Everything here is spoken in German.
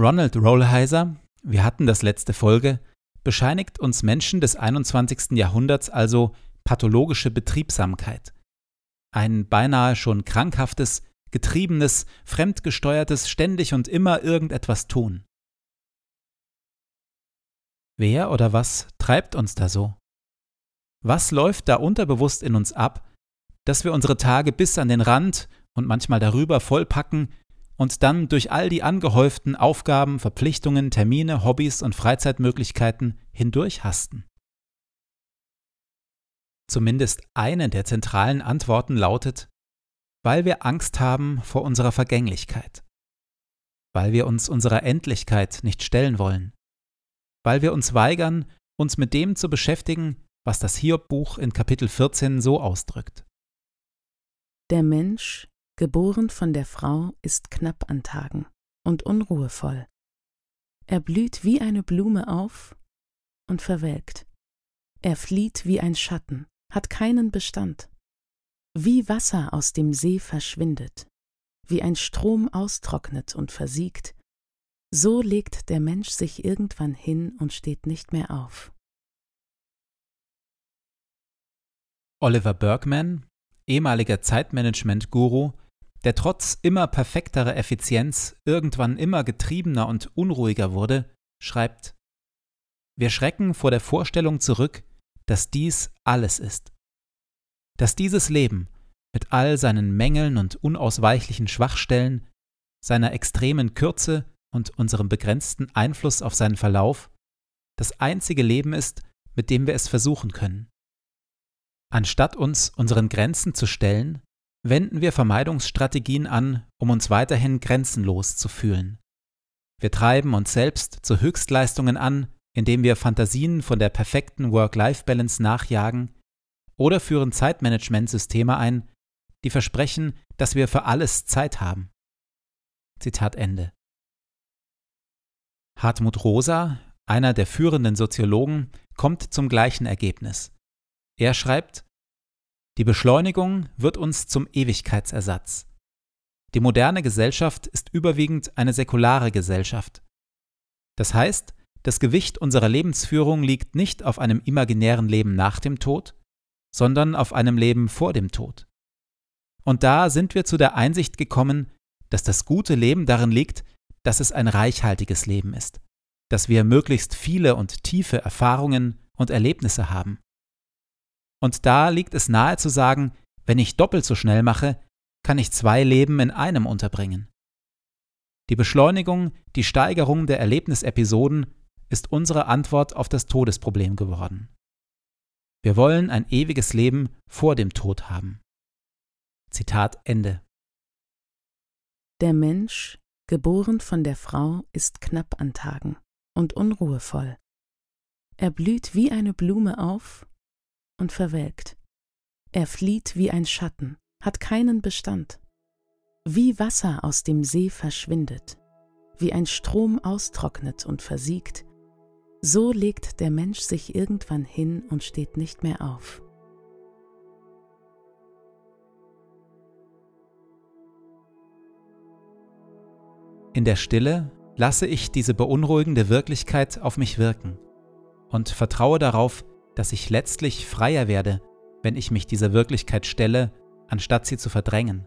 Ronald Rollheiser, wir hatten das letzte Folge, bescheinigt uns Menschen des 21. Jahrhunderts also pathologische Betriebsamkeit. Ein beinahe schon krankhaftes, getriebenes, fremdgesteuertes ständig und immer irgendetwas tun. Wer oder was treibt uns da so? Was läuft da unterbewusst in uns ab, dass wir unsere Tage bis an den Rand und manchmal darüber vollpacken und dann durch all die angehäuften Aufgaben, Verpflichtungen, Termine, Hobbys und Freizeitmöglichkeiten hindurchhasten? Zumindest eine der zentralen Antworten lautet, weil wir Angst haben vor unserer Vergänglichkeit, weil wir uns unserer Endlichkeit nicht stellen wollen, weil wir uns weigern, uns mit dem zu beschäftigen, was das Hiob-Buch in Kapitel 14 so ausdrückt. Der Mensch geboren von der Frau, ist knapp an Tagen und unruhevoll. Er blüht wie eine Blume auf und verwelkt. Er flieht wie ein Schatten, hat keinen Bestand. Wie Wasser aus dem See verschwindet, wie ein Strom austrocknet und versiegt, so legt der Mensch sich irgendwann hin und steht nicht mehr auf. Oliver Bergman, ehemaliger Zeitmanagement-Guru, der trotz immer perfekterer Effizienz irgendwann immer getriebener und unruhiger wurde, schreibt Wir schrecken vor der Vorstellung zurück, dass dies alles ist. Dass dieses Leben mit all seinen Mängeln und unausweichlichen Schwachstellen, seiner extremen Kürze und unserem begrenzten Einfluss auf seinen Verlauf das einzige Leben ist, mit dem wir es versuchen können. Anstatt uns unseren Grenzen zu stellen wenden wir Vermeidungsstrategien an, um uns weiterhin grenzenlos zu fühlen. Wir treiben uns selbst zu Höchstleistungen an, indem wir Fantasien von der perfekten Work-Life-Balance nachjagen oder führen Zeitmanagementsysteme ein, die versprechen, dass wir für alles Zeit haben. Zitat Ende. Hartmut Rosa, einer der führenden Soziologen, kommt zum gleichen Ergebnis. Er schreibt, die Beschleunigung wird uns zum Ewigkeitsersatz. Die moderne Gesellschaft ist überwiegend eine säkulare Gesellschaft. Das heißt, das Gewicht unserer Lebensführung liegt nicht auf einem imaginären Leben nach dem Tod, sondern auf einem Leben vor dem Tod. Und da sind wir zu der Einsicht gekommen, dass das gute Leben darin liegt, dass es ein reichhaltiges Leben ist, dass wir möglichst viele und tiefe Erfahrungen und Erlebnisse haben. Und da liegt es nahe zu sagen, wenn ich doppelt so schnell mache, kann ich zwei Leben in einem unterbringen. Die Beschleunigung, die Steigerung der Erlebnisepisoden ist unsere Antwort auf das Todesproblem geworden. Wir wollen ein ewiges Leben vor dem Tod haben. Zitat Ende. Der Mensch, geboren von der Frau, ist knapp an Tagen und unruhevoll. Er blüht wie eine Blume auf und verwelkt. Er flieht wie ein Schatten, hat keinen Bestand. Wie Wasser aus dem See verschwindet, wie ein Strom austrocknet und versiegt, so legt der Mensch sich irgendwann hin und steht nicht mehr auf. In der Stille lasse ich diese beunruhigende Wirklichkeit auf mich wirken und vertraue darauf, dass ich letztlich freier werde, wenn ich mich dieser Wirklichkeit stelle, anstatt sie zu verdrängen.